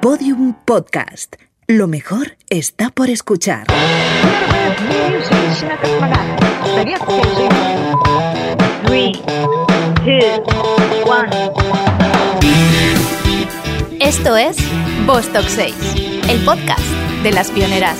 Podium Podcast. Lo mejor está por escuchar. Esto es Vostok 6, el podcast de las pioneras.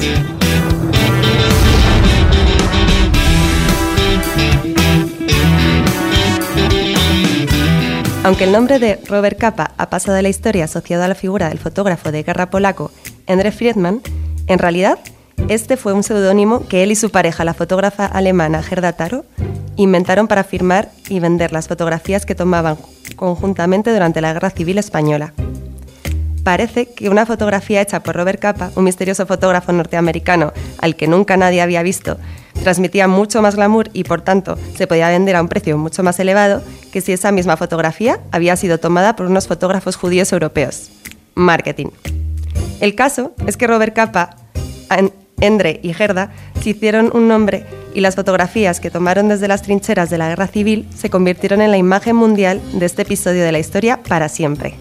Aunque el nombre de Robert Capa ha pasado a la historia asociado a la figura del fotógrafo de guerra polaco Endre Friedman, en realidad este fue un seudónimo que él y su pareja, la fotógrafa alemana Gerda Taro, inventaron para firmar y vender las fotografías que tomaban conjuntamente durante la Guerra Civil Española. Parece que una fotografía hecha por Robert Capa, un misterioso fotógrafo norteamericano al que nunca nadie había visto, transmitía mucho más glamour y por tanto se podía vender a un precio mucho más elevado que si esa misma fotografía había sido tomada por unos fotógrafos judíos europeos. Marketing. El caso es que Robert Capa, Endre y Gerda se hicieron un nombre y las fotografías que tomaron desde las trincheras de la guerra civil se convirtieron en la imagen mundial de este episodio de la historia para siempre.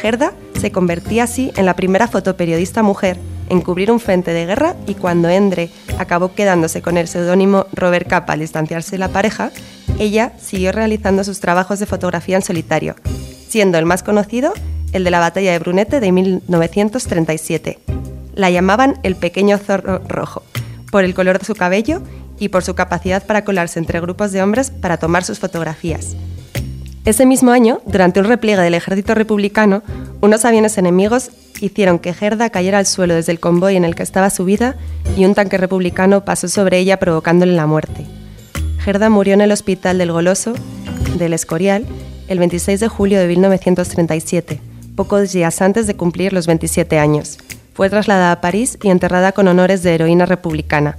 Gerda se convertía así en la primera fotoperiodista mujer en cubrir un frente de guerra y cuando Endre acabó quedándose con el seudónimo Robert Capa al distanciarse de la pareja, ella siguió realizando sus trabajos de fotografía en solitario, siendo el más conocido el de la batalla de Brunete de 1937. La llamaban el pequeño zorro rojo, por el color de su cabello y por su capacidad para colarse entre grupos de hombres para tomar sus fotografías. Ese mismo año, durante un repliegue del ejército republicano, unos aviones enemigos hicieron que Gerda cayera al suelo desde el convoy en el que estaba subida y un tanque republicano pasó sobre ella provocándole la muerte. Gerda murió en el hospital del Goloso, del Escorial, el 26 de julio de 1937, pocos días antes de cumplir los 27 años. Fue trasladada a París y enterrada con honores de heroína republicana.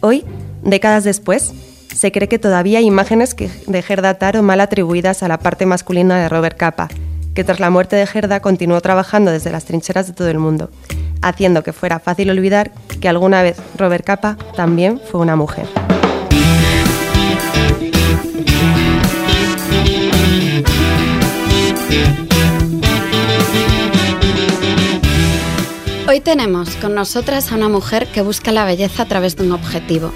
Hoy, décadas después, se cree que todavía hay imágenes de Gerda Taro mal atribuidas a la parte masculina de Robert Capa, que tras la muerte de Gerda continuó trabajando desde las trincheras de todo el mundo, haciendo que fuera fácil olvidar que alguna vez Robert Capa también fue una mujer. Hoy tenemos con nosotras a una mujer que busca la belleza a través de un objetivo.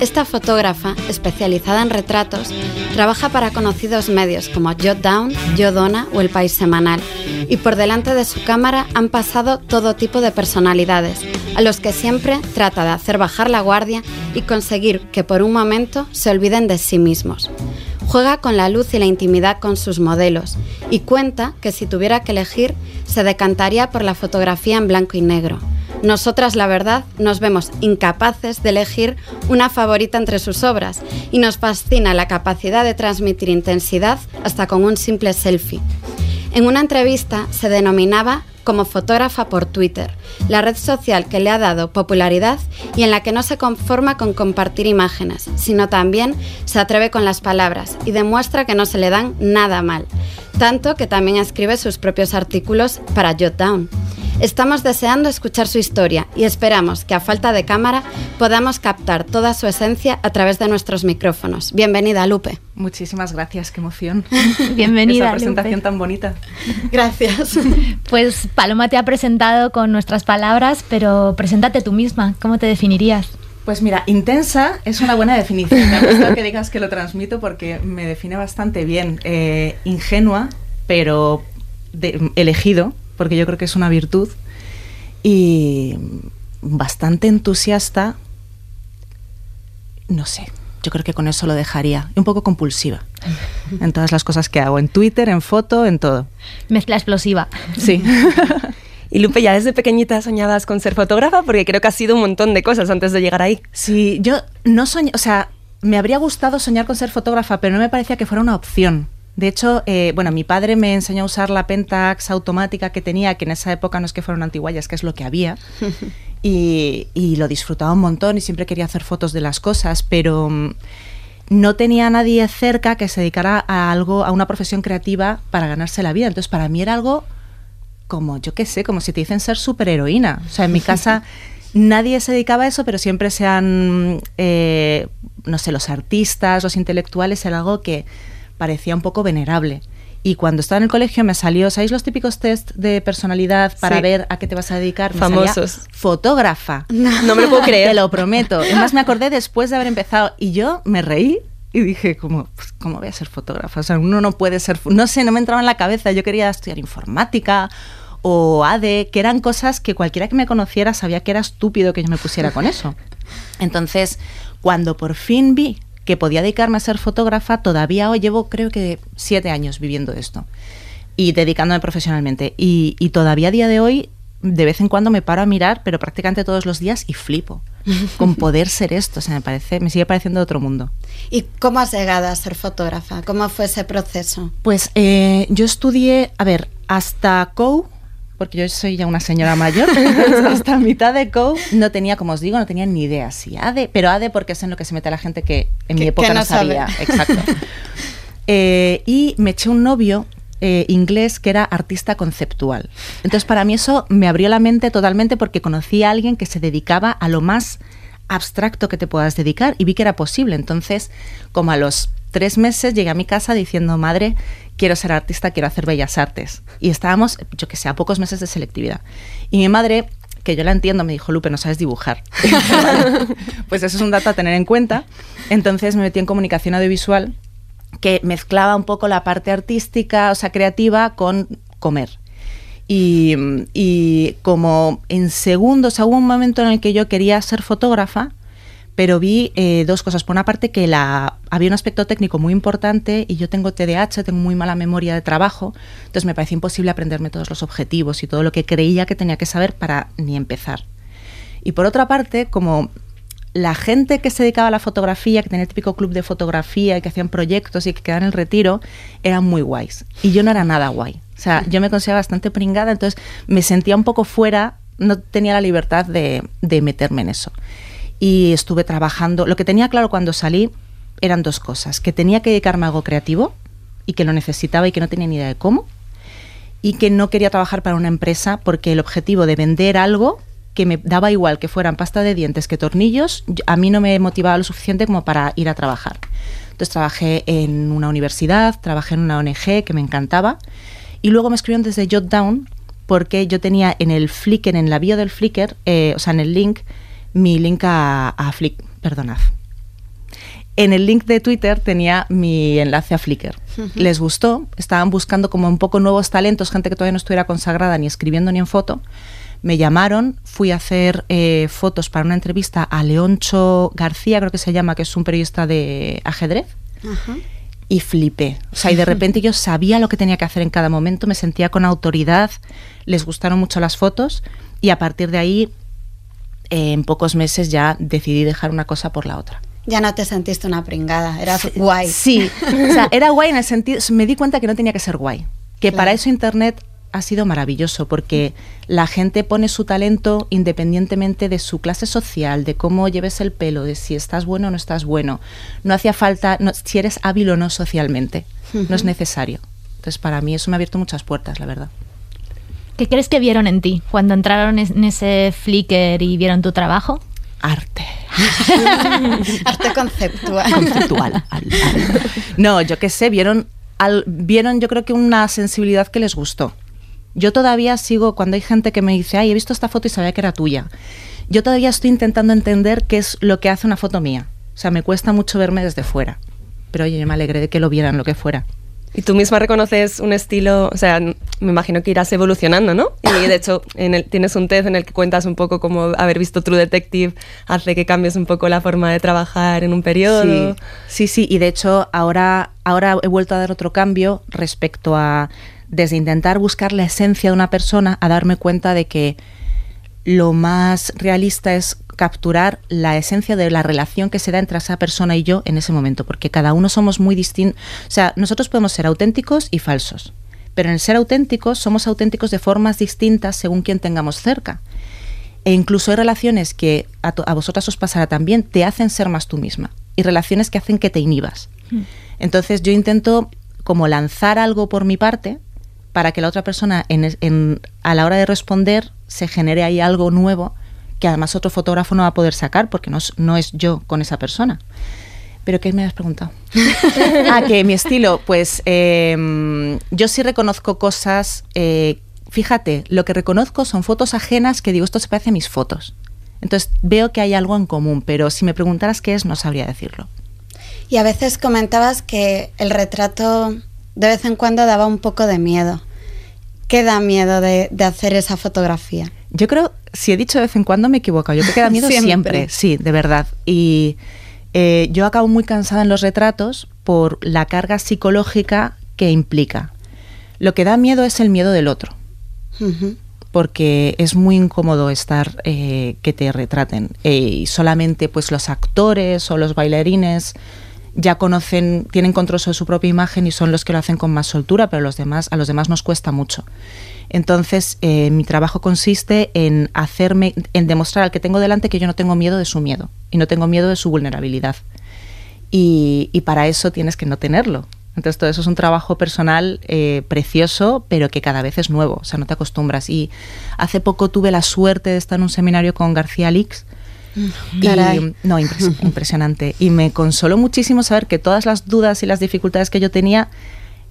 Esta fotógrafa, especializada en retratos, trabaja para conocidos medios como Jot Down, Donna o El País Semanal, y por delante de su cámara han pasado todo tipo de personalidades, a los que siempre trata de hacer bajar la guardia y conseguir que por un momento se olviden de sí mismos. Juega con la luz y la intimidad con sus modelos y cuenta que si tuviera que elegir se decantaría por la fotografía en blanco y negro. Nosotras, la verdad, nos vemos incapaces de elegir una favorita entre sus obras y nos fascina la capacidad de transmitir intensidad hasta con un simple selfie. En una entrevista se denominaba como fotógrafa por Twitter, la red social que le ha dado popularidad y en la que no se conforma con compartir imágenes, sino también se atreve con las palabras y demuestra que no se le dan nada mal, tanto que también escribe sus propios artículos para Jotdown. Estamos deseando escuchar su historia y esperamos que a falta de cámara podamos captar toda su esencia a través de nuestros micrófonos. Bienvenida, Lupe. Muchísimas gracias, qué emoción. Bienvenida. Esa presentación tan bonita. Gracias. Pues Paloma te ha presentado con nuestras palabras, pero preséntate tú misma. ¿Cómo te definirías? Pues mira, intensa es una buena definición. Me gusta que digas que lo transmito porque me define bastante bien. Eh, ingenua, pero elegido, porque yo creo que es una virtud, y bastante entusiasta, no sé, yo creo que con eso lo dejaría, un poco compulsiva en todas las cosas que hago, en Twitter, en foto, en todo. Mezcla explosiva. Sí. Y Lupe, ya desde pequeñita soñabas con ser fotógrafa porque creo que ha sido un montón de cosas antes de llegar ahí. Sí, yo no soñé, o sea, me habría gustado soñar con ser fotógrafa, pero no me parecía que fuera una opción. De hecho, eh, bueno, mi padre me enseñó a usar la Pentax automática que tenía, que en esa época no es que fueron antiguallas, que es lo que había. y, lo disfrutaba un montón y siempre quería hacer fotos de las cosas, pero mm, no tenía nadie cerca que se dedicara a algo, a una profesión creativa para ganarse la vida. Entonces, para mí era algo como, yo qué sé, como si te dicen ser superheroína. O sea, en mi casa nadie se dedicaba a eso, pero siempre sean, eh, no sé, los artistas, los intelectuales, era algo que parecía un poco venerable. Y cuando estaba en el colegio me salió, ¿sabéis los típicos test de personalidad para Sí. ver a qué te vas a dedicar? Me salía Famosos. fotógrafa. No me lo puedo creer. Te lo prometo. Además me acordé después de haber empezado y yo me reí y dije como, pues, ¿cómo voy a ser fotógrafa? O sea, uno no puede ser, no sé, no me entraba en la cabeza. Yo quería estudiar informática o ADE, que eran cosas que cualquiera que me conociera sabía que era estúpido que yo me pusiera con eso. Entonces, cuando por fin vi que podía dedicarme a ser fotógrafa, todavía hoy llevo creo que siete años viviendo esto y dedicándome profesionalmente. Y, y todavía a día de hoy, de vez en cuando me paro a mirar, pero prácticamente todos los días y flipo con poder ser esto. O sea, me parece, me sigue pareciendo otro mundo. ¿Y cómo has llegado a ser fotógrafa? ¿Cómo fue ese proceso? Pues eh, yo estudié, a ver, hasta COU, porque yo soy ya una señora mayor, hasta mitad de COU no tenía, como os digo, no tenía ni idea si ADE, pero ADE porque es en lo que se mete la gente que en mi época no, sabe. sabía. Exacto. Eh, y me eché un novio eh, inglés que era artista conceptual. Entonces para mí eso me abrió la mente totalmente porque conocí a alguien que se dedicaba a lo más abstracto que te puedas dedicar y vi que era posible. Entonces, como a los tres meses llegué a mi casa diciendo, madre, quiero ser artista, quiero hacer bellas artes. Y estábamos, yo que sé, a pocos meses de selectividad. Y mi madre, que yo la entiendo, me dijo, Lupe, no sabes dibujar. pues eso es un dato a tener en cuenta. Entonces me metí en comunicación audiovisual que mezclaba un poco la parte artística, o sea, creativa, con comer. Y, como en segundos, hubo un momento en el que yo quería ser fotógrafa, pero vi eh, dos cosas. Por una parte, que la, había un aspecto técnico muy importante y yo tengo TDAH, tengo muy mala memoria de trabajo, entonces me parecía imposible aprenderme todos los objetivos y todo lo que creía que tenía que saber para ni empezar. Y por otra parte, como la gente que se dedicaba a la fotografía, que tenía el típico club de fotografía y que hacían proyectos y que quedaban en el retiro, eran muy guays. Y yo no era nada guay. O sea, yo me consideraba bastante pringada, entonces me sentía un poco fuera, no tenía la libertad de, de meterme en eso. Y estuve trabajando. Lo que tenía claro cuando salí eran dos cosas: que tenía que dedicarme a algo creativo y que lo necesitaba y que no tenía ni idea de cómo. Y que no quería trabajar para una empresa porque el objetivo de vender algo que me daba igual que fueran pasta de dientes que tornillos, a mí no me motivaba lo suficiente como para ir a trabajar. Entonces trabajé en una universidad, trabajé en una ONG que me encantaba y luego me escribieron desde Jotdown porque yo tenía en el Flickr, en la bio del Flickr, eh, o sea, en el link, mi link a, a Flickr, perdonad. En el link de Twitter tenía mi enlace a Flickr. Les gustó, estaban buscando como un poco nuevos talentos, gente que todavía no estuviera consagrada ni escribiendo ni en foto. Me llamaron, fui a hacer eh, fotos para una entrevista a Leoncho García, creo que se llama, que es un periodista de ajedrez y flipé. O sea, y de repente yo sabía lo que tenía que hacer en cada momento, me sentía con autoridad, les gustaron mucho las fotos y a partir de ahí, eh, en pocos meses ya decidí dejar una cosa por la otra. Ya no te sentiste una pringada, eras guay. Sí, o sea, era guay en el sentido, me di cuenta que no tenía que ser guay, que para eso Internet ha sido maravilloso porque la gente pone su talento independientemente de su clase social, de cómo lleves el pelo, de si estás bueno o no estás bueno. No hacía falta, no- si eres hábil o no socialmente, no es necesario. Entonces para mí eso me ha abierto muchas puertas, la verdad. ¿Qué crees que vieron en ti cuando entraron en ese Flickr y vieron tu trabajo? Arte. Arte conceptual. conceptual. al- al- No, yo qué sé, vieron, al- vieron yo creo que una sensibilidad que les gustó. Yo todavía sigo, cuando hay gente que me dice, ay, he visto esta foto y sabía que era tuya. Yo todavía estoy intentando entender qué es lo que hace una foto mía. O sea, me cuesta mucho verme desde fuera. Pero oye, yo me alegré de que lo vieran lo que fuera. Y tú misma reconoces un estilo, o sea, me imagino que irás evolucionando, ¿no? Y de hecho en el, tienes un test en el que cuentas un poco cómo haber visto True Detective hace que cambies un poco la forma de trabajar en un periodo. Sí, sí, sí, y de hecho ahora, ahora he vuelto a dar otro cambio respecto a, desde intentar buscar la esencia de una persona, a darme cuenta de que lo más realista es capturar la esencia de la relación que se da entre esa persona y yo en ese momento, porque cada uno somos muy distintos, o sea, nosotros podemos ser auténticos y falsos, pero en el ser auténticos somos auténticos de formas distintas según quien tengamos cerca. E incluso hay relaciones que a, vosotras os pasará también, te hacen ser más tú misma. Y relaciones que hacen que te inhibas. Entonces yo intento como lanzar algo por mi parte para que la otra persona en a la hora de responder se genere ahí algo nuevo que además otro fotógrafo no va a poder sacar porque no es yo con esa persona. ¿Pero qué me has preguntado? ah, que mi estilo, pues em, yo sí reconozco cosas, eh, fíjate, lo que reconozco son fotos ajenas que digo, esto se parece a mis fotos. Entonces veo que hay algo en común, pero si me preguntaras qué es, no sabría decirlo. Y a veces comentabas que el retrato de vez en cuando daba un poco de miedo. ¿Qué da miedo de, hacer esa fotografía? Yo creo, si he dicho de vez en cuando me he equivocado, yo creo que da miedo siempre. sí, de verdad. Y eh, yo acabo muy cansada en los retratos por la carga psicológica que implica. Lo que da miedo es el miedo del otro porque es muy incómodo estar eh, que te retraten eh, y solamente pues los actores o los bailarines ya conocen, tienen control sobre su propia imagen y son los que lo hacen con más soltura, pero los demás, a los demás nos cuesta mucho. Entonces, eh, mi trabajo consiste en hacerme, en demostrar al que tengo delante que yo no tengo miedo de su miedo y no tengo miedo de su vulnerabilidad. Y, y para eso tienes que no tenerlo. Entonces todo eso es un trabajo personal eh, precioso, pero que cada vez es nuevo, o sea, no te acostumbras. Y hace poco tuve la suerte de estar en un seminario con García Lix. Y, no, impresionante. Y me consoló muchísimo saber que todas las dudas y las dificultades que yo tenía,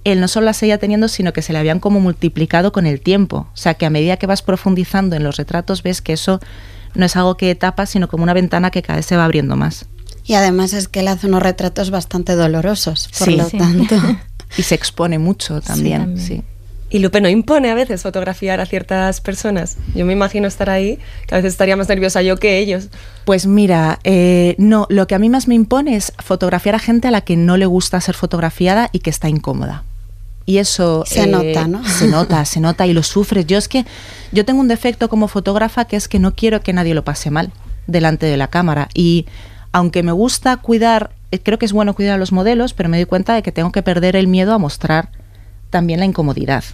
él no solo las seguía teniendo, sino que se le habían como multiplicado con el tiempo. O sea, que a medida que vas profundizando en los retratos, ves que eso no es algo que tapas, sino como una ventana que cada vez se va abriendo más. Y además es que él hace unos retratos bastante dolorosos, por lo tanto. y se expone mucho también, sí, Y Lupe no impone a veces fotografiar a ciertas personas. Yo me imagino estar ahí, que a veces estaría más nerviosa yo que ellos. Pues mira, eh, no, lo que a mí más me impone es fotografiar a gente a la que no le gusta ser fotografiada y que está incómoda. Y eso se nota, ¿no? Se nota, se nota y lo sufres. Yo es que yo tengo un defecto como fotógrafa que es que no quiero que nadie lo pase mal delante de la cámara y aunque me gusta cuidar, eh, creo que es bueno cuidar a los modelos, pero me doy cuenta de que tengo que perder el miedo a mostrar también la incomodidad.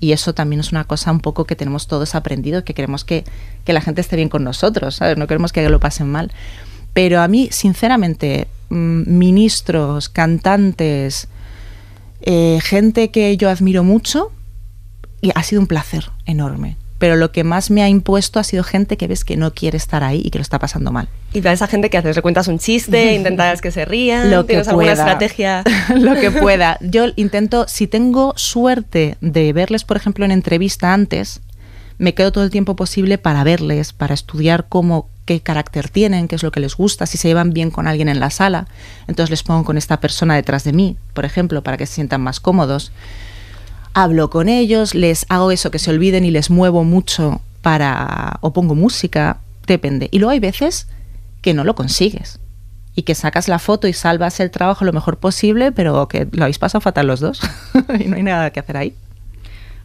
Y eso también es una cosa un poco que tenemos todos aprendido, que queremos que, la gente esté bien con nosotros, ¿sabes? No queremos que lo pasen mal. Pero a mí, sinceramente, mm, ministros, cantantes, eh, gente que yo admiro mucho, y ha sido un placer enorme pero lo que más me ha impuesto ha sido gente que ves que no quiere estar ahí y que lo está pasando mal. Y para esa gente que haces, le cuentas un chiste, intentas que se rían, lo ¿tienes alguna estrategia? lo que pueda. Yo intento, si tengo suerte de verles, por ejemplo, en entrevista antes, me quedo todo el tiempo posible para verles, para estudiar cómo qué carácter tienen, qué es lo que les gusta, si se llevan bien con alguien en la sala. Entonces les pongo con esta persona detrás de mí, por ejemplo, para que se sientan más cómodos hablo con ellos, les hago eso que se olviden y les muevo mucho para o pongo música, depende. Y luego hay veces que no lo consigues y que sacas la foto y salvas el trabajo lo mejor posible, pero que lo habéis pasado fatal los dos y no hay nada que hacer ahí.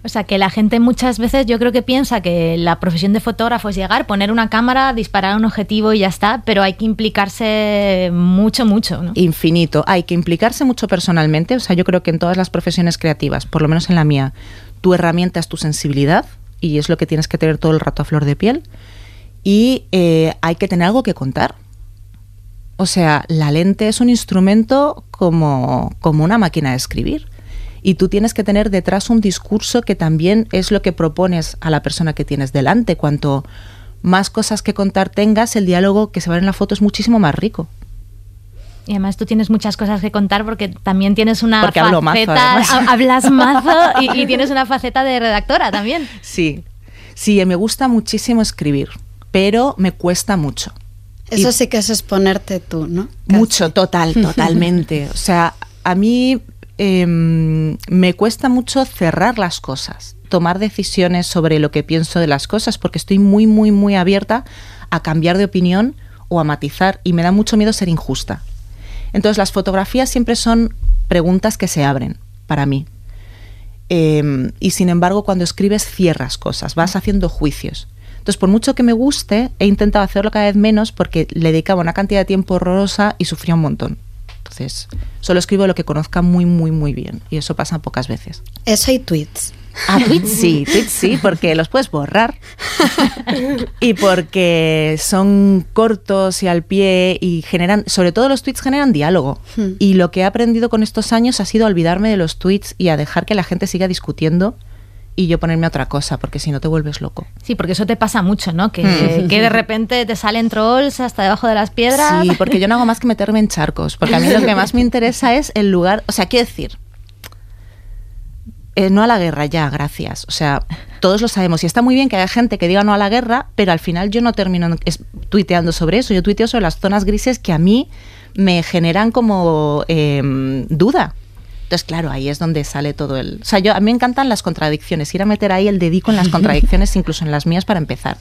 O sea, que la gente muchas veces yo creo que piensa que la profesión de fotógrafo es llegar, poner una cámara, disparar un objetivo y ya está, pero hay que implicarse mucho, mucho. ¿no? Infinito. Hay que implicarse mucho personalmente. O sea, yo creo que en todas las profesiones creativas, por lo menos en la mía, tu herramienta es tu sensibilidad y es lo que tienes que tener todo el rato a flor de piel. Y eh, hay que tener algo que contar. O sea, la lente es un instrumento como, como una máquina de escribir y tú tienes que tener detrás un discurso que también es lo que propones a la persona que tienes delante. Cuanto más cosas que contar tengas, el diálogo que se va en la foto es muchísimo más rico. Y además tú tienes muchas cosas que contar porque también tienes una porque faceta, hablas mazo y, y, tienes una faceta de redactora también. Sí, sí, me gusta muchísimo escribir, pero me cuesta mucho. Eso sí que es exponerte tú, ¿no? Mucho, total, totalmente. O sea, a mí Em, me cuesta mucho cerrar las cosas, tomar decisiones sobre lo que pienso de las cosas, porque estoy muy, muy, muy abierta a cambiar de opinión o a matizar y me da mucho miedo ser injusta. Entonces las fotografías siempre son preguntas que se abren para mí. Em, y sin embargo, cuando escribes cierras cosas, vas haciendo juicios. Entonces, por mucho que me guste, he intentado hacerlo cada vez menos porque le dedicaba una cantidad de tiempo horrorosa y sufría un montón. Entonces, solo escribo lo que conozca muy, muy, muy bien. Y eso pasa pocas veces. Eso y tweets. Ah, tweets sí, tweets sí, porque los puedes borrar. y porque son cortos y al pie y generan, sobre todo los tweets generan diálogo. Hmm. Y lo que he aprendido con estos años ha sido olvidarme de los tweets y a dejar que la gente siga discutiendo y yo ponerme a otra cosa, porque si no te vuelves loco. Sí, porque eso te pasa mucho, ¿no? Que, mm. que de repente te salen trolls hasta debajo de las piedras. Sí, porque yo no hago más que meterme en charcos, porque a mí lo que más me interesa es el lugar, o sea, quiero decir, eh, no a la guerra ya, gracias. O sea, todos lo sabemos. Y está muy bien que haya gente que diga no a la guerra, pero al final yo no termino tuiteando sobre eso. Yo tuiteo sobre las zonas grises que a mí me generan como em, duda. Entonces, claro, ahí es donde sale todo el... O sea, yo, a mí me encantan las contradicciones, ir a meter ahí el dedico en las contradicciones, incluso en las mías para empezar.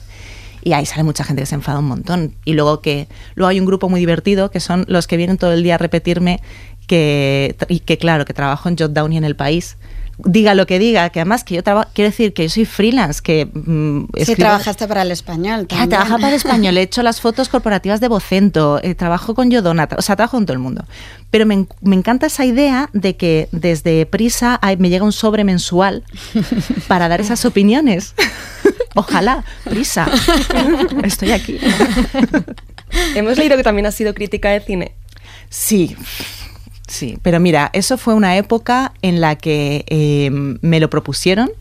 Y ahí sale mucha gente que se enfada un montón. Y luego que luego hay un grupo muy divertido que son los que vienen todo el día a repetirme que, y que claro, que trabajo en Jotdown y en El País diga lo que diga, que además que yo trabajo, quiero decir que yo soy freelance, que mm, sí, trabajaste para el español. También. trabajo para el español, he hecho las fotos corporativas de Vocento, eh, trabajo con Yodona, o sea, trabajo con todo el mundo. Pero me, me, encanta esa idea de que desde Prisa me llega un sobre mensual para dar esas opiniones. Ojalá, Prisa, estoy aquí. Hemos leído que también has sido crítica de cine. Sí, Sí, pero mira, eso fue una época en la que em, me lo propusieron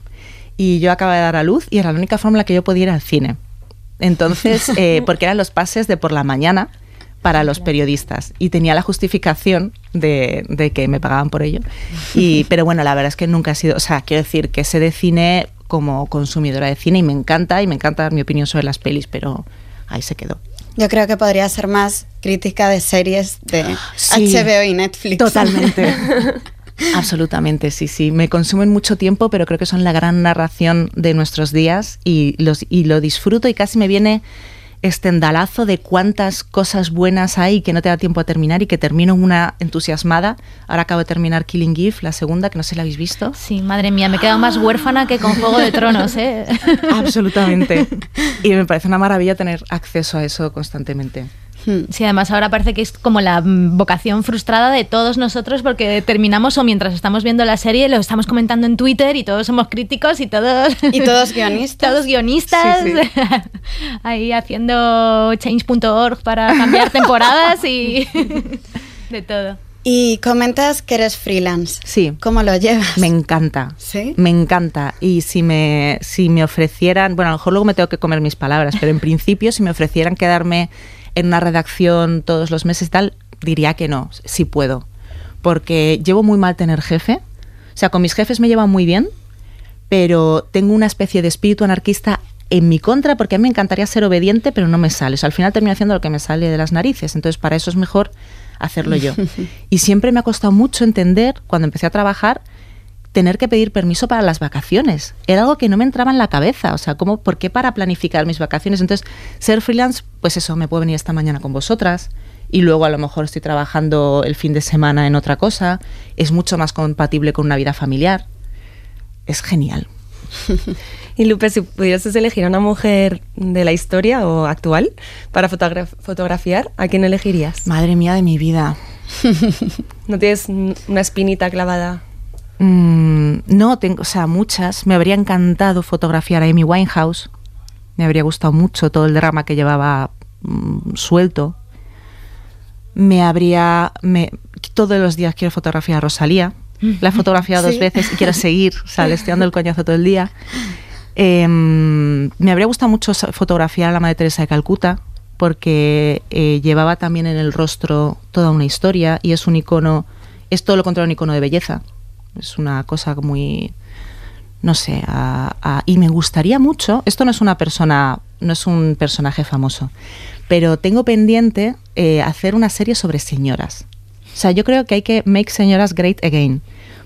y yo acababa de dar a luz y era la única forma en la que yo podía ir al cine. Entonces, eh, porque eran los pases de por la mañana para los periodistas y tenía la justificación de, que me pagaban por ello. Y, pero bueno, la verdad es que nunca ha sido, o sea, quiero decir que sé de cine como consumidora de cine y me encanta y me encanta mi opinión sobre las pelis, pero ahí se quedó. Yo creo que podría ser más crítica de series de HBO y Netflix. Totalmente. Absolutamente, sí, sí. Me consumen mucho tiempo, pero creo que son la gran narración de nuestros días y, los, y lo disfruto y casi me viene estendalazo de cuántas cosas buenas hay que no te da tiempo a terminar y que termino una entusiasmada. Ahora acabo de terminar Killing Eve, la segunda, que no sé si la habéis visto. Sí, madre mía, me he quedado más huérfana que con Juego de Tronos, ¿eh? Absolutamente. Y me parece una maravilla tener acceso a eso constantemente. Hmm. Sí, además ahora parece que es como la mm, vocación frustrada de todos nosotros porque terminamos o mientras estamos viendo la serie lo estamos comentando en Twitter y todos somos críticos y todos... Y todos guionistas. todos guionistas. Ahí haciendo change.org para cambiar temporadas y de todo. Y comentas que eres freelance. Sí. ¿Cómo lo llevas? Me encanta. ¿Sí? Me encanta. Y si me, si me ofrecieran, bueno, a lo mejor luego me tengo que comer mis palabras, pero en principio si me ofrecieran quedarme en una redacción todos los meses y tal, diría que no, sí puedo. Porque llevo muy mal tener jefe. O sea, con mis jefes me llevan muy bien, pero tengo una especie de espíritu anarquista en mi contra porque a mí me encantaría ser obediente, pero no me sale. O sea, al final termino haciendo lo que me sale de las narices. Entonces, para eso es mejor hacerlo yo. Y siempre me ha costado mucho entender, cuando empecé a trabajar, tener que pedir permiso para las vacaciones. Era algo que no me entraba en la cabeza. O sea, ¿cómo, ¿por qué para planificar mis vacaciones? Entonces, ser freelance, pues eso, me puedo venir esta mañana con vosotras y luego a lo mejor estoy trabajando el fin de semana en otra cosa. Es mucho más compatible con una vida familiar. Es genial. y Lupe, si pudieses elegir a una mujer de la historia o actual para fotografiar, ¿a quién elegirías? Madre mía de mi vida. ¿No tienes una espinita clavada? Mm, no, tengo, o sea, muchas. Me habría encantado fotografiar a Amy Winehouse. Me habría gustado mucho todo el drama que llevaba mm, suelto. Me habría. Me, todos los días quiero fotografiar a Rosalía. La he fotografiado dos veces y quiero seguir, o sea, le estoy dando el coñazo todo el día. Em, me habría gustado mucho fotografiar a la Madre Teresa de Calcuta, porque eh, llevaba también en el rostro toda una historia y es un icono, es todo lo contrario a un icono de belleza. Es una cosa muy, no sé, y me gustaría mucho, esto no es una persona, no es un personaje famoso, pero tengo pendiente eh, hacer una serie sobre señoras. O sea, yo creo que hay que make señoras great again,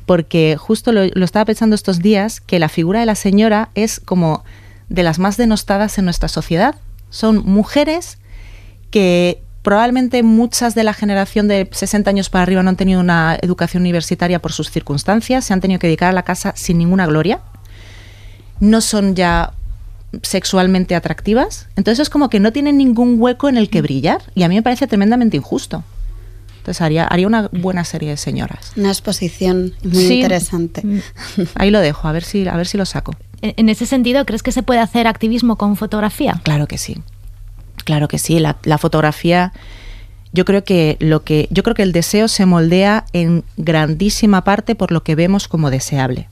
porque justo lo, lo estaba pensando estos días, que la figura de la señora es como de las más denostadas en nuestra sociedad. Son mujeres que Probablemente muchas de la generación de 60 años para arriba no han tenido una educación universitaria por sus circunstancias, se han tenido que dedicar a la casa sin ninguna gloria. No son ya sexualmente atractivas. Entonces es como que no tienen ningún hueco en el que brillar y a mí me parece tremendamente injusto. Entonces haría, haría una buena serie de señoras. Una exposición muy interesante. Mm. Ahí lo dejo, a ver si, a ver si lo saco. En ese sentido, ¿crees que se puede hacer activismo con fotografía? Claro que sí. Claro que sí, la, fotografía yo creo que lo que yo creo que el deseo se moldea en grandísima parte por lo que vemos como deseable.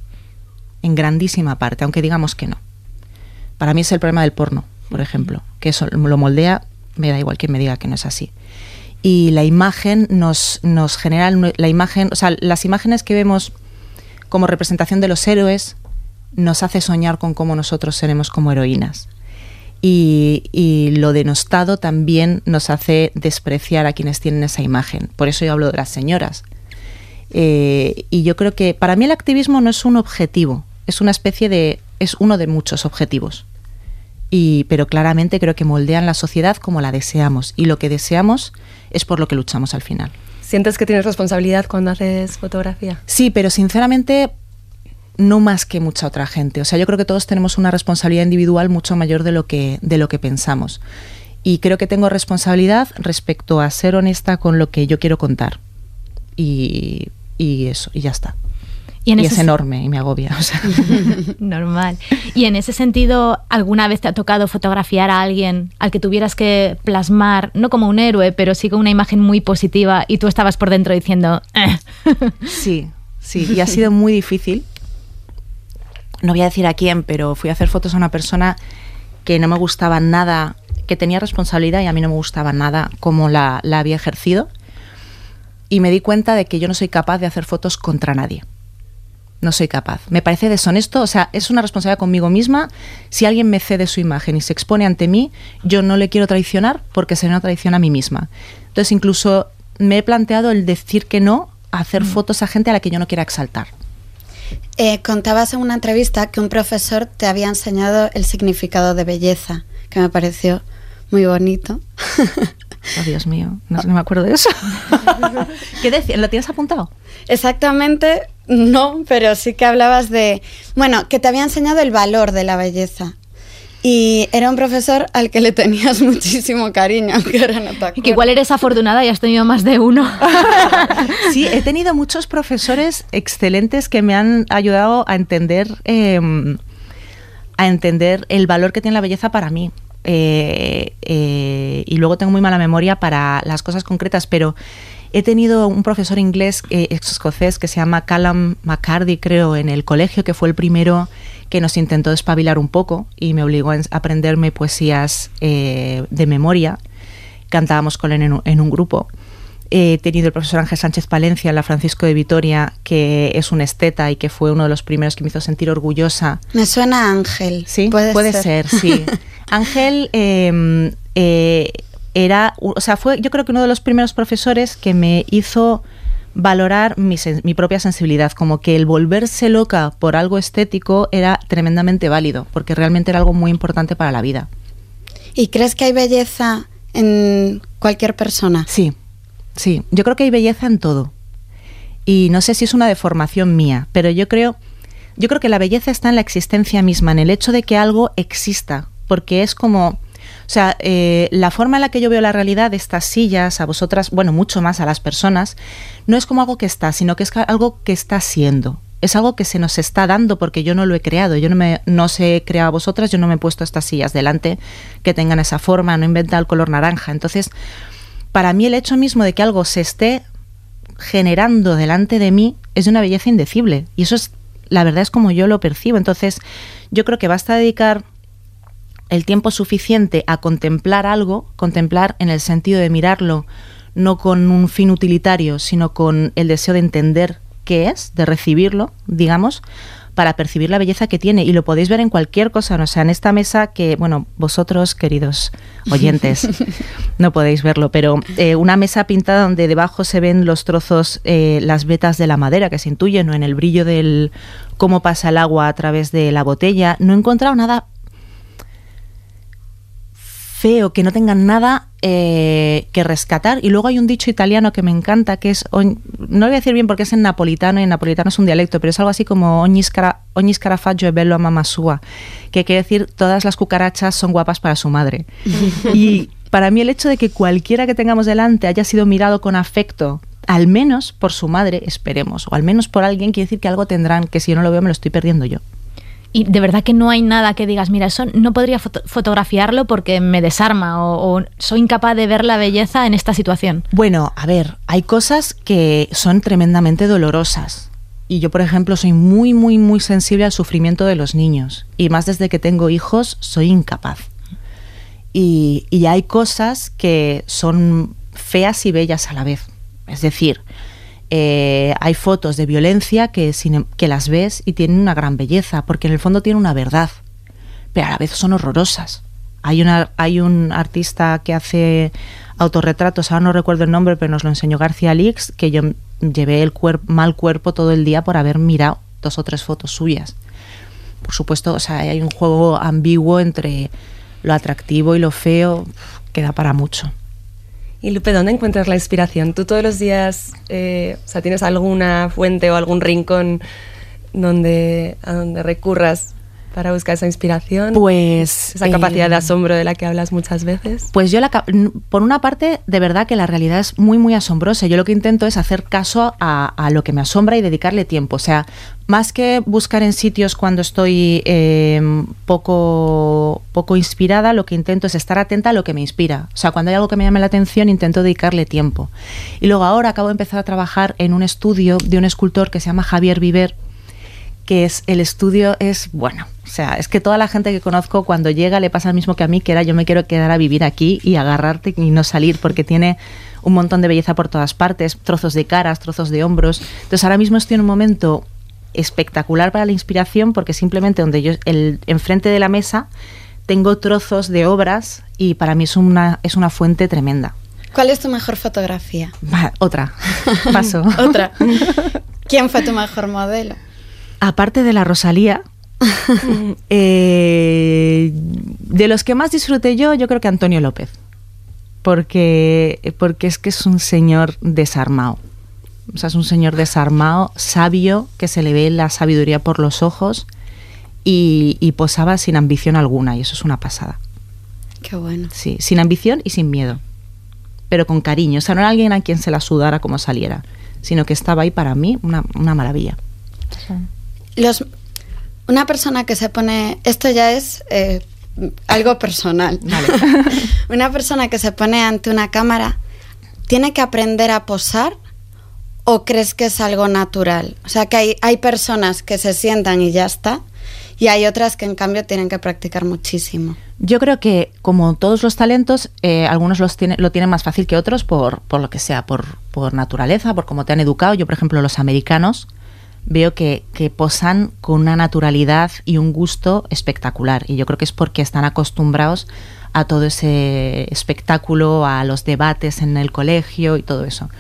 en grandísima parte, aunque digamos que no. Para mí es el problema del porno, por ejemplo, que eso lo moldea, me da igual quien me diga que no es así. Y la imagen nos, nos genera, la imagen, o sea, las imágenes que vemos como representación de los héroes nos hace soñar con cómo nosotros seremos como heroínas. Y, y, lo denostado también nos hace despreciar a quienes tienen esa imagen. Por eso yo hablo de las señoras. Eh, y yo creo que para mí el activismo no es un objetivo, es una especie de. es uno de muchos objetivos. Y, pero claramente creo que moldean la sociedad como la deseamos. Y lo que deseamos es por lo que luchamos al final. ¿Sientes que tienes responsabilidad cuando haces fotografía? Sí, pero sinceramente no más que mucha otra gente. O sea, yo creo que todos tenemos una responsabilidad individual mucho mayor de lo que, de lo que pensamos. Y creo que tengo responsabilidad respecto a ser honesta con lo que yo quiero contar. Y, y eso, y ya está. Y, es enorme y me agobia. Normal. Y en ese sentido, ¿alguna vez te ha tocado fotografiar a alguien al que tuvieras que plasmar, no como un héroe, pero sí con una imagen muy positiva y tú estabas por dentro diciendo... Eh"? Sí, sí, y ha sido muy difícil. No voy a decir a quién, pero fui a hacer fotos a una persona que no me gustaba nada, que tenía responsabilidad y a mí no me gustaba nada cómo la, la había ejercido. Y me di cuenta de que yo no soy capaz de hacer fotos contra nadie no soy capaz. Me parece deshonesto, o sea, es una responsabilidad conmigo misma. Si alguien me cede su imagen y se expone ante mí, yo no le quiero traicionar porque sería una traición a mí misma. Entonces, incluso me he planteado el decir que no a hacer mm. fotos a gente a la que yo no quiera exaltar. Eh, contabas en una entrevista que un profesor te había enseñado el significado de belleza, que me pareció muy bonito. Oh, Dios mío, no, me acuerdo de eso. ¿Qué decía? ¿Lo tienes apuntado? Exactamente, no, pero sí que hablabas de, bueno, que te había enseñado el valor de la belleza. Y era un profesor al que le tenías muchísimo cariño, aunque ahora no te Que igual eres afortunada y has tenido más de uno. sí, he tenido muchos profesores excelentes que me han ayudado a entender, em, a entender el valor que tiene la belleza para mí. Eh, eh, y luego tengo muy mala memoria para las cosas concretas, pero he tenido un profesor inglés eh, escocés que se llama Callum McCarthy, creo, en el colegio, que fue el primero que nos intentó despabilar un poco y me obligó a aprenderme poesías de memoria. Cantábamos con él en un, grupo. He tenido el profesor Ángel Sánchez Palencia en la Francisco de Vitoria, que es un esteta y que fue uno de los primeros que me hizo sentir orgullosa. Me suena Ángel. Sí, puede, ser sí. Ángel em, eh, era, o sea, fue yo creo que uno de los primeros profesores que me hizo valorar mi, mi, propia sensibilidad, como que el volverse loca por algo estético era tremendamente válido, porque realmente era algo muy importante para la vida. ¿Y crees que hay belleza en cualquier persona? Sí, sí, yo creo que hay belleza en todo. Y no sé si es una deformación mía, pero yo creo, yo creo que la belleza está en la existencia misma, en el hecho de que algo exista, porque es como... O sea, eh, la forma en la que yo veo la realidad de estas sillas, a vosotras, bueno, mucho más a las personas, no es como algo que está, sino que es algo que está siendo. Es algo que se nos está dando porque yo no lo he creado. Yo no, me, no he creado a vosotras, yo no me he puesto estas sillas delante que tengan esa forma, no he inventado el color naranja. Entonces, para mí el hecho mismo de que algo se esté generando delante de mí es de una belleza indecible. Y eso es, la verdad es como yo lo percibo. Entonces, yo creo que basta dedicar el tiempo suficiente a contemplar algo, contemplar en el sentido de mirarlo no con un fin utilitario, sino con el deseo de entender qué es, de recibirlo, digamos, para percibir la belleza que tiene. Y lo podéis ver en cualquier cosa, o sea, en esta mesa que, bueno, vosotros, queridos oyentes, no podéis verlo, pero eh, una mesa pintada donde debajo se ven los trozos, eh, las vetas de la madera que se intuyen, o en el brillo del cómo pasa el agua a través de la botella. No he encontrado nada feo, que no tengan nada eh, que rescatar. Y luego hay un dicho italiano que me encanta, que es, no lo voy a decir bien porque es en napolitano, y en napolitano es un dialecto, pero es algo así como ogni, scarafaggio è bello a mamma sua, que quiere decir todas las cucarachas son guapas para su madre. y para mí el hecho de que cualquiera que tengamos delante haya sido mirado con afecto, al menos por su madre, esperemos, o al menos por alguien, quiere decir que algo tendrán, que si yo no lo veo me lo estoy perdiendo yo y de verdad que no hay nada que digas, mira, eso no podría fotografiarlo porque me desarma o, soy incapaz de ver la belleza en esta situación. Bueno, a ver, hay cosas que son tremendamente dolorosas. Y yo, por ejemplo, soy muy, muy, muy sensible al sufrimiento de los niños. Y más desde que tengo hijos, soy incapaz. Y, y hay cosas que son feas y bellas a la vez. Es decir, eh, hay fotos de violencia que, sin- que las ves y tienen una gran belleza, porque en el fondo tienen una verdad, pero a la vez son horrorosas. Hay, una, hay un artista que hace autorretratos, ahora no recuerdo el nombre, pero nos lo enseñó García Lix, que yo llevé el mal cuerpo todo el día por haber mirado dos o tres fotos suyas. Por supuesto, o sea, hay un juego ambiguo entre lo atractivo y lo feo, que da para mucho. Y Lupe, ¿dónde encuentras la inspiración? ¿Tú todos los días, eh, o sea, tienes alguna fuente o algún rincón donde, a donde recurras para buscar esa inspiración? Pues esa capacidad de eh, asombro de la que hablas muchas veces. Pues yo, la, por una parte, de verdad que la realidad es muy, muy asombrosa. Yo lo que intento es hacer caso a, a lo que me asombra y dedicarle tiempo. O sea, más que buscar en sitios cuando estoy eh, poco, poco inspirada, lo que intento es estar atenta a lo que me inspira. O sea, cuando hay algo que me llame la atención, intento dedicarle tiempo. Y luego ahora acabo de empezar a trabajar en un estudio de un escultor que se llama Javier Viver, que es el estudio es bueno. O sea, es que toda la gente que conozco cuando llega le pasa lo mismo que a mí, que era yo me quiero quedar a vivir aquí y agarrarte y no salir, porque tiene un montón de belleza por todas partes, trozos de caras, trozos de hombros. Entonces ahora mismo estoy en un momento espectacular para la inspiración porque simplemente donde yo el enfrente de la mesa tengo trozos de obras y para mí es una es una fuente tremenda. ¿Cuál es tu mejor fotografía? Va, otra. Paso. Otra. ¿Quién fue tu mejor modelo? Aparte de la Rosalía, eh, de los que más disfruté yo, yo creo que Antonio López. Porque, porque es que es un señor desarmado. O sea, es un señor desarmado, sabio, que se le ve la sabiduría por los ojos y, y posaba sin ambición alguna, y eso es una pasada. Qué bueno. Sí, sin ambición y sin miedo, pero con cariño. O sea, no era alguien a quien se la sudara como saliera, sino que estaba ahí para mí una, una maravilla. Los, una persona que se pone, esto ya es eh, algo personal. una persona que se pone ante una cámara, ¿tiene que aprender a posar o crees que es algo natural? O sea, que hay, hay personas que se sientan y ya está, y hay otras que en cambio tienen que practicar muchísimo. Yo creo que, como todos los talentos, eh, algunos los tiene, lo tienen más fácil que otros por, por lo que sea, por, por naturaleza, por cómo te han educado. Yo, por ejemplo, los americanos veo que, posan con una naturalidad y un gusto espectacular. Y yo creo que es porque están acostumbrados a todo ese espectáculo, a los debates en el colegio y todo eso.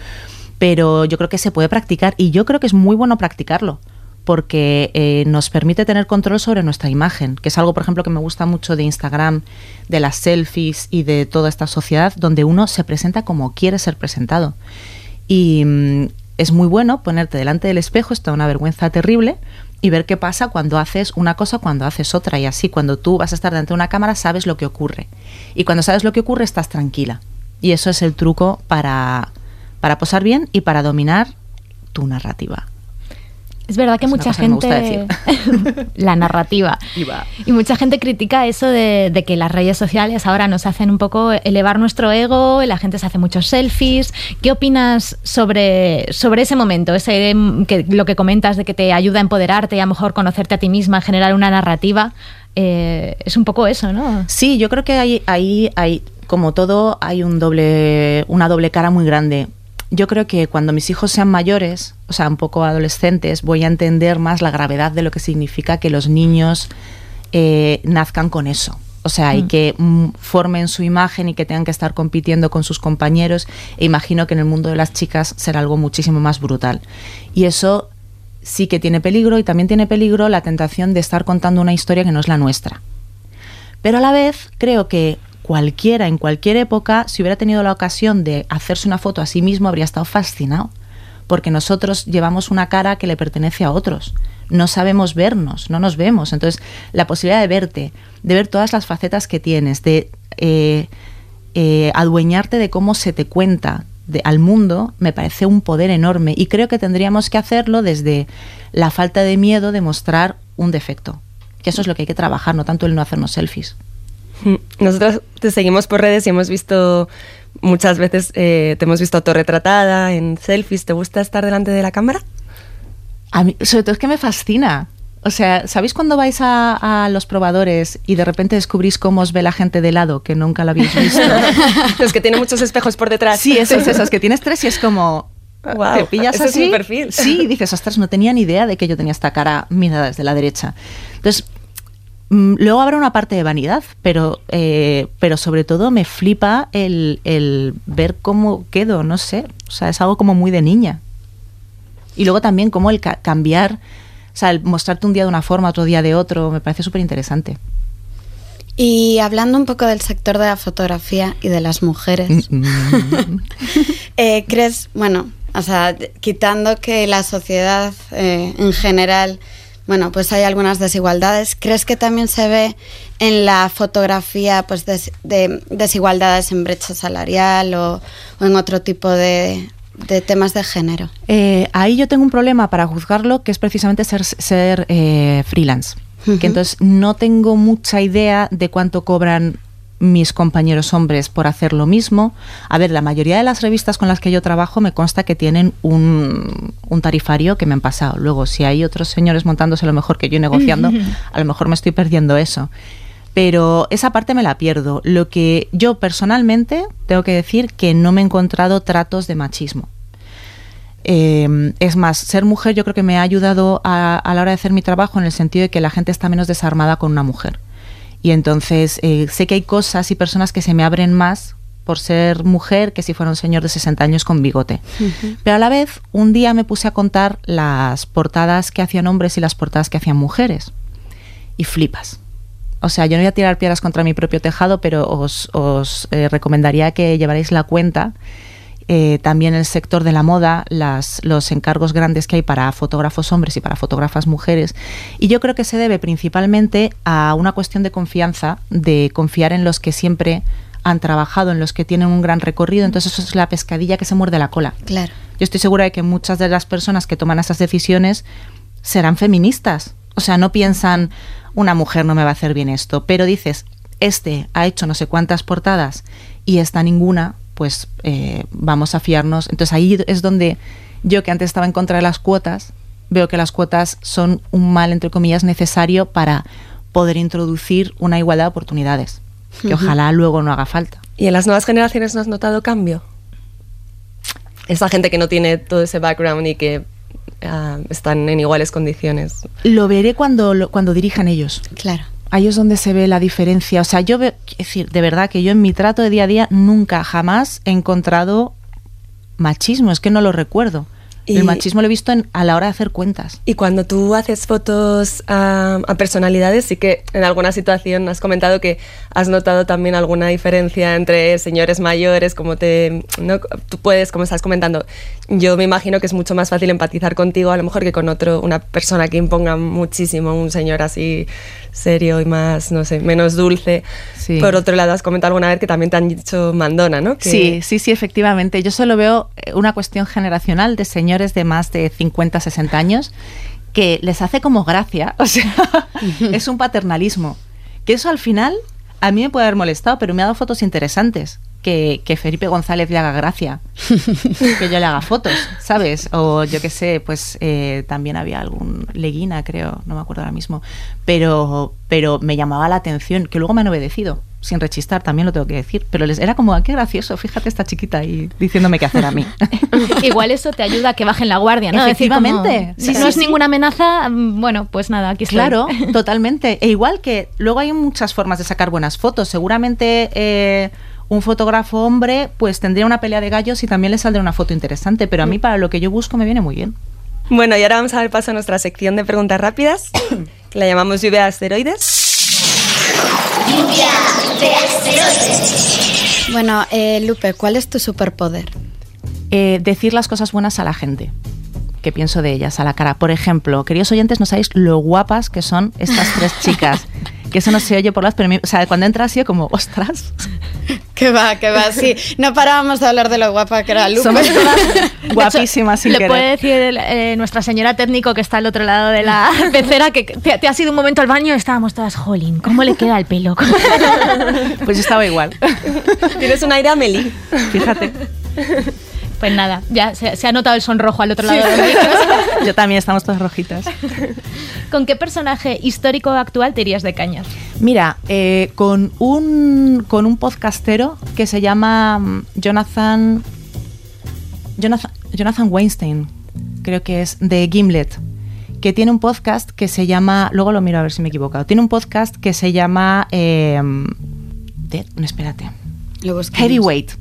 Pero yo creo que se puede practicar y yo creo que es muy bueno practicarlo porque eh, nos permite tener control sobre nuestra imagen, que es algo, por ejemplo, que me gusta mucho de Instagram, de las selfies y de toda esta sociedad, donde uno se presenta como quiere ser presentado. Y mm, es muy bueno ponerte delante del espejo, está una vergüenza terrible, y ver qué pasa cuando haces una cosa, cuando haces otra, y así cuando tú vas a estar delante de una cámara sabes lo que ocurre. Y cuando sabes lo que ocurre estás tranquila. Y eso es el truco para, para posar bien y para dominar tu narrativa. Es verdad que Es mucha gente. la narrativa. Y va. Y mucha gente critica eso de, de que las redes sociales ahora nos hacen un poco elevar nuestro ego, la gente se hace muchos selfies. ¿Qué opinas sobre, sobre ese momento? Ese, mm, que, lo que comentas de que te ayuda a empoderarte y a lo mejor conocerte a ti misma, generar una narrativa. Eh, es un poco eso, ¿no? Sí, yo creo que ahí, ahí, hay, como todo, hay un doble, una doble cara muy grande. Yo creo que cuando mis hijos sean mayores, o sea, un poco adolescentes, voy a entender más la gravedad de lo que significa que los niños eh, nazcan con eso. O sea, y Mm. que mm, formen su imagen y que tengan que estar compitiendo con sus compañeros. E imagino que en el mundo de las chicas será algo muchísimo más brutal. Y eso sí que tiene peligro y también tiene peligro la tentación de estar contando una historia que no es la nuestra. Pero a la vez creo que cualquiera, en cualquier época, si hubiera tenido la ocasión de hacerse una foto a sí mismo, habría estado fascinado. Porque nosotros llevamos una cara que le pertenece a otros. No sabemos vernos, no nos vemos. Entonces, la posibilidad de verte, de ver todas las facetas que tienes, de eh, eh, adueñarte de cómo se te cuenta de- al mundo, me parece un poder enorme. Y creo que tendríamos que hacerlo desde la falta de miedo de mostrar un defecto. Que eso es lo que hay que trabajar, no tanto el no hacernos selfies. Nosotros te seguimos por redes y hemos visto muchas veces, eh, te hemos visto autorretratada en selfies. ¿Te gusta estar delante de la cámara? A mí, sobre todo es que me fascina. O sea, ¿sabéis cuando vais a, a, los probadores y de repente descubrís cómo os ve la gente de lado que nunca lo habéis visto? los que tienen muchos espejos por detrás. Sí, esos, esos, que tienes tres y es como... Wow, te pillas ese así. es mi perfil. Sí, dices, ostras, no tenía ni idea de que yo tenía esta cara mirada desde la derecha. Entonces, mm, luego habrá una parte de vanidad, pero, eh, pero sobre todo me flipa el, el ver cómo quedo, no sé. O sea, es algo como muy de niña. Y luego también cómo el ca cambiar, o sea, el mostrarte un día de una forma, otro día de otro, me parece súper interesante. Y hablando un poco del sector de la fotografía y de las mujeres, eh, ¿crees, bueno, o sea, quitando que la sociedad eh, en general, bueno, pues hay algunas desigualdades, ¿crees que también se ve en la fotografía pues des de desigualdades en brecha salarial o, o en otro tipo de, de temas de género? Eh, ahí yo tengo un problema para juzgarlo, que es precisamente ser, ser eh, freelance. Uh -huh. Que entonces no tengo mucha idea de cuánto cobran mis compañeros hombres por hacer lo mismo. A ver, la mayoría de las revistas con las que yo trabajo me consta que tienen un, un tarifario que me han pasado. Luego, si hay otros señores montándose lo mejor que yo negociando, a lo mejor me estoy perdiendo eso pero esa parte me la pierdo. Lo que yo personalmente tengo que decir que no me he encontrado tratos de machismo. Eh, es más, ser mujer yo creo que me ha ayudado a, a, la hora de hacer mi trabajo en el sentido de que la gente está menos desarmada con una mujer. Y entonces eh, sé que hay cosas y personas que se me abren más por ser mujer que si fuera un señor de 60 años con bigote. Uh -huh. Pero a la vez, un día me puse a contar las portadas que hacían hombres y las portadas que hacían mujeres. Y flipas. O sea, yo no voy a tirar piedras contra mi propio tejado, pero os, os eh, recomendaría que llevaréis la cuenta. Eh, también el sector de la moda, las, los encargos grandes que hay para fotógrafos hombres y para fotógrafas mujeres. Y yo creo que se debe principalmente a una cuestión de confianza, de confiar en los que siempre han trabajado, en los que tienen un gran recorrido. Entonces eso es la pescadilla que se muerde la cola. Claro. Yo estoy segura de que muchas de las personas que toman esas decisiones serán feministas. O sea, no piensan una mujer no me va a hacer bien esto, pero dices, este ha hecho no sé cuántas portadas y esta ninguna, pues eh, vamos a fiarnos. Entonces ahí es donde yo que antes estaba en contra de las cuotas, veo que las cuotas son un mal, entre comillas, necesario para poder introducir una igualdad de oportunidades, que uh -huh. ojalá luego no haga falta. ¿Y en las nuevas generaciones no has notado cambio? Esa gente que no tiene todo ese background y que uh, están en iguales condiciones. Lo veré cuando, cuando dirijan ellos. Claro. Ahí es donde se ve la diferencia. O sea, yo veo, decir, de verdad que yo en mi trato de día a día nunca, jamás he encontrado machismo. Es que no lo recuerdo. Y el machismo lo he visto en, a la hora de hacer cuentas. Y cuando tú haces fotos a, a, personalidades, sí que en alguna situación has comentado que has notado también alguna diferencia entre señores mayores, como te, ¿no? tú puedes, como estás comentando, yo me imagino que es mucho más fácil empatizar contigo a lo mejor que con otro, una persona que imponga muchísimo, un señor así serio y más, no sé, menos dulce. Sí. Por otro lado, has comentado alguna vez que también te han dicho mandona, ¿no? Que... Sí, sí, sí, efectivamente. Yo solo veo una cuestión generacional de señores de más de 50, 60 años que les hace como gracia, o sea, es un paternalismo. Que eso al final a mí me puede haber molestado, pero me ha dado fotos interesantes. Que, que, Felipe González le haga gracia, que yo le haga fotos, ¿sabes? O yo qué sé, pues eh, también había algún Leguina, creo, no me acuerdo ahora mismo, pero, pero me llamaba la atención, que luego me han obedecido, sin rechistar, también lo tengo que decir, pero les era como, ah, qué gracioso, fíjate esta chiquita ahí diciéndome qué hacer a mí. Igual eso te ayuda a que bajen la guardia, ¿no? Efectivamente. Decir, como, si sí, no es sí. ninguna amenaza, mm, bueno, pues nada, aquí estoy. Claro, totalmente. E igual que luego hay muchas formas de sacar buenas fotos. Seguramente eh, un fotógrafo hombre pues tendría una pelea de gallos y también le saldría una foto interesante, pero a mí para lo que yo busco me viene muy bien. Bueno, y ahora vamos a dar paso a nuestra sección de preguntas rápidas, que la llamamos lluvia de asteroides. Lluvia de asteroides. Bueno, eh, Lupe, ¿cuál es tu superpoder? Eh, decir las cosas buenas a la gente que pienso de ellas a la cara. Por ejemplo, queridos oyentes, no sabéis lo guapas que son estas tres chicas. que eso no se oye por las, pero o sea, cuando entras así como, ostras. Que va, que va, sí. No parábamos de hablar de lo guapa que era Lupe. Somos todas guapísimas sin Le querer. puede decir eh, nuestra señora técnico que está al otro lado de la pecera que te, te ha sido un momento al baño y estábamos todas, jolín, ¿cómo le queda el pelo? pues estaba igual. Tienes un aire a Meli. Fíjate. Pues nada, ya se, se ha notado el sonrojo al otro lado del micro. Yo también estamos todas rojitas. ¿Con qué personaje histórico o actual te irías de cañas? Mira, eh, con, un, con un podcastero que se llama mm, Jonathan, Jonathan, Jonathan Weinstein, creo que es de Gimlet, que tiene un podcast que se llama, luego lo miro a ver si me he equivocado, tiene un podcast que se llama, eh, de- no, espérate, Lo. Heavyweight.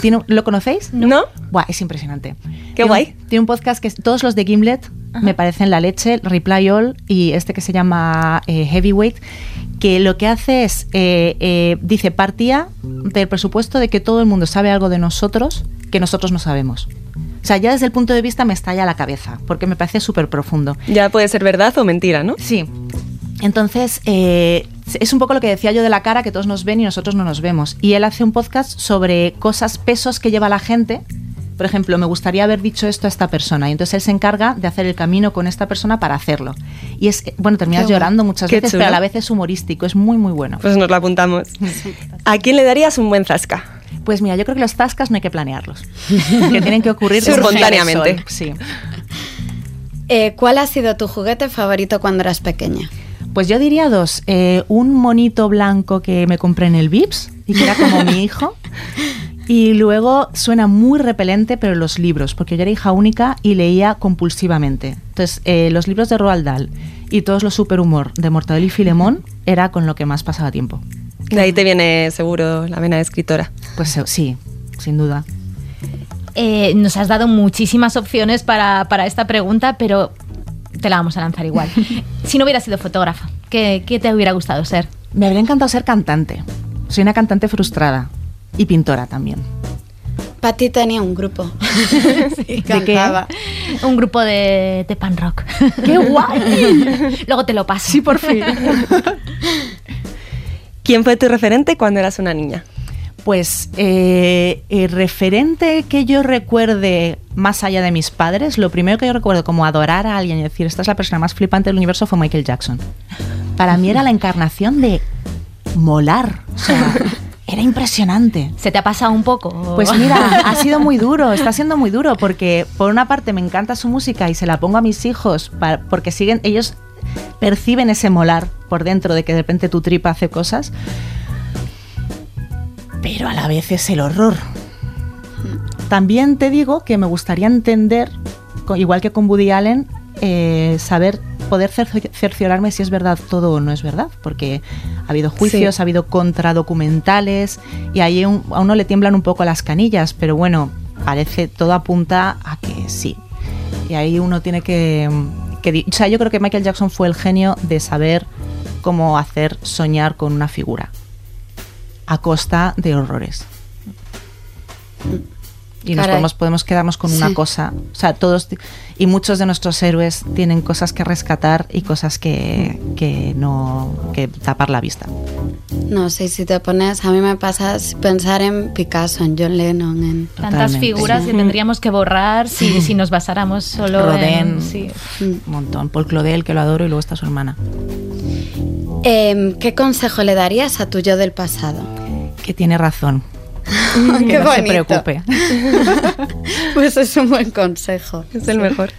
Tiene un- ¿Lo conocéis? ¿No? Buah, es impresionante. Qué Tiene guay. tiene un podcast que es- todos los de Gimlet me parecen la leche, Reply All y este que se llama eh, Heavyweight, que lo que hace es, eh, eh, dice, partía del presupuesto de que todo el mundo sabe algo de nosotros que nosotros no sabemos. O sea, ya desde el punto de vista me estalla la cabeza, porque me parece súper profundo. Ya puede ser verdad o mentira, ¿no? Sí. Entonces, eh, es un poco lo que decía yo de la cara, que todos nos ven y nosotros no nos vemos. Y él hace un podcast sobre cosas, pesos que lleva la gente. Por ejemplo, me gustaría haber dicho esto a esta persona. Y entonces él se encarga de hacer el camino con esta persona para hacerlo. Y es, bueno, terminas Qué llorando muchas Qué veces, chulo. pero a la vez es humorístico, es muy, muy bueno. Pues nos lo apuntamos. ¿A quién le darías un buen zasca? Pues mira, yo creo que los tascas no hay que planearlos. que tienen que ocurrir espontáneamente. Sí. Eh, ¿Cuál ha sido tu juguete favorito cuando eras pequeña? Pues yo diría dos. Eh, un monito blanco que me compré en el Vips y que era como mi hijo. Y luego suena muy repelente, pero los libros, porque yo era hija única y leía compulsivamente. Entonces, eh, los libros de Roald Dahl y todos los superhumor de Mortadelo y Filemón era con lo que más pasaba tiempo. De ahí te viene seguro la vena de escritora. Pues eh, sí, sin duda. Eh, nos has dado muchísimas opciones para, para esta pregunta, pero te la vamos a lanzar igual. si no hubieras sido fotógrafa, ¿qué, qué te hubiera gustado ser? Me habría encantado ser cantante. Soy una cantante frustrada y pintora también. Patti tenía un grupo. sí, qué? cantaba. Un grupo de, de pan rock. ¡Qué guay! Luego te lo paso. Sí, por fin. ¿Quién fue tu referente cuando eras una niña? Pues eh, el referente que yo recuerde más allá de mis padres, lo primero que yo recuerdo como adorar a alguien y decir, esta es la persona más flipante del universo fue Michael Jackson. Para mí era la encarnación de molar. O sea, era impresionante. ¿Se te ha pasado un poco? Pues mira, ha sido muy duro, está siendo muy duro porque por una parte me encanta su música y se la pongo a mis hijos pa- porque siguen, ellos perciben ese molar por dentro de que de repente tu tripa hace cosas, pero a la vez es el horror. También te digo que me gustaría entender, igual que con Woody Allen, eh, saber poder cercio- cerciorarme si es verdad todo o no es verdad, porque ha habido juicios, Sí. ha habido contradocumentales y ahí un- a uno le tiemblan un poco las canillas, pero bueno, parece todo apunta a que sí. Y ahí uno tiene que, que o sea, yo creo que Michael Jackson fue el genio de saber cómo hacer soñar con una figura a costa de horrores. Y nos podemos, podemos quedarnos con una cosa. O sea, todos y muchos de nuestros héroes tienen cosas que rescatar y cosas que, que no que tapar la vista. No sé si te pones, a mí me pasa pensar en Picasso, en John Lennon, en... Tantas figuras que tendríamos que borrar si, si nos basáramos solo Rodin, en... sí. un montón. Paul Claudel, que lo adoro, y luego está su hermana. Em, ¿Qué consejo le darías a tu yo del pasado? Que tiene razón. Qué que no se bonito. preocupe. Pues es un buen consejo. Es el mejor.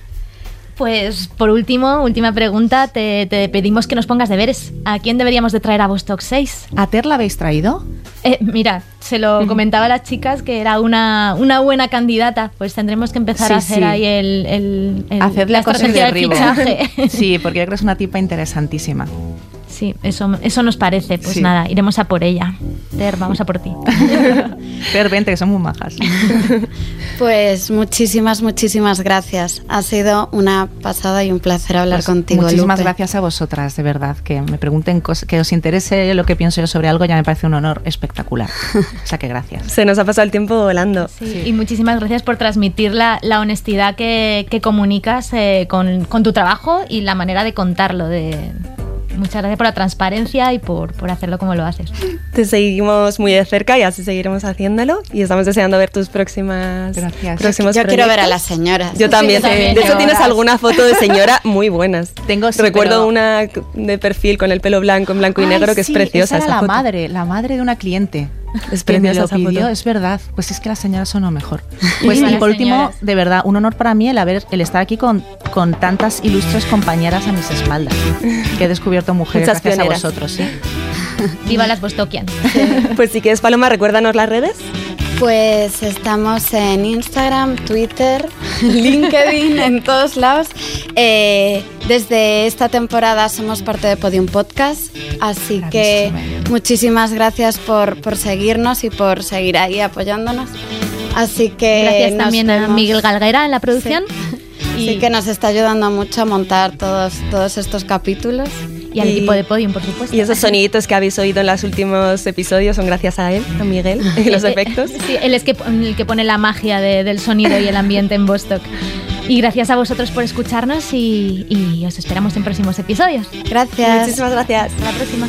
Pues por último, última pregunta, te, te pedimos que nos pongas deberes. ¿A quién deberíamos de traer a Vostok 6? ¿A Ter la habéis traído? Eh, mira, se lo comentaba a las chicas que era una, una buena candidata. Pues tendremos que empezar Sí, a hacer sí. ahí el, el, el- Hacerle la cosas de fichaje. Sí, porque yo creo que es una tipa interesantísima. Sí, eso, eso nos parece. Pues Sí. nada, iremos a por ella. Ter, vamos a por ti. Ter, vente, que son muy majas. Pues muchísimas, muchísimas gracias. Ha sido una pasada y un placer hablar Pues contigo. Muchísimas Lupe. gracias a vosotras, de verdad. Que me pregunten cosas, que os interese lo que pienso yo sobre algo, ya me parece un honor espectacular. O sea que gracias. Se nos ha pasado el tiempo volando. Sí, Y muchísimas gracias por transmitir la, la honestidad que, que comunicas eh, con, con tu trabajo y la manera de contarlo. De... Muchas gracias por la transparencia y por, por hacerlo como lo haces. Te seguimos muy de cerca y así seguiremos haciéndolo. Y estamos deseando ver tus próximas Gracias. próximos Yo quiero ver a proyectos. las señoras. Yo también. yo también. De hecho, tienes alguna foto de señora muy buenas. Tengo, sí, Recuerdo pero- una de perfil con el pelo blanco, en blanco y Ay, negro, que sí, es preciosa esa era esa la foto. madre, la madre de una cliente. Es que me lo pidió, foto. es verdad. Pues es que las señoras son lo mejor. Pues y por último, señoras. de verdad, un honor para mí el haber el estar aquí con, con tantas ilustres compañeras a mis espaldas. Que he descubierto mujeres Muchas gracias pioneras. a vosotros, sí. Viva las Bostokian. Pues si quieres, Paloma, recuérdanos las redes. Pues estamos en Instagram, Twitter, LinkedIn, en todos lados. Eh, desde esta temporada somos parte de Podium Podcast, así que muchísimas gracias por, por seguirnos y por seguir ahí apoyándonos. Así que Gracias también a. Miguel Galguera en la producción. Sí, que nos está ayudando mucho a montar todos, todos estos capítulos. Y al Y- equipo de Podium, por supuesto. Y esos soniditos que habéis oído en los últimos episodios son gracias a él, a Miguel, y los Eh, eh, efectos. Sí, él es que, el que pone la magia de- del sonido y el ambiente en Bostock. Y gracias a vosotros por escucharnos y, y os esperamos en próximos episodios. Gracias. Muchísimas gracias. Hasta la próxima.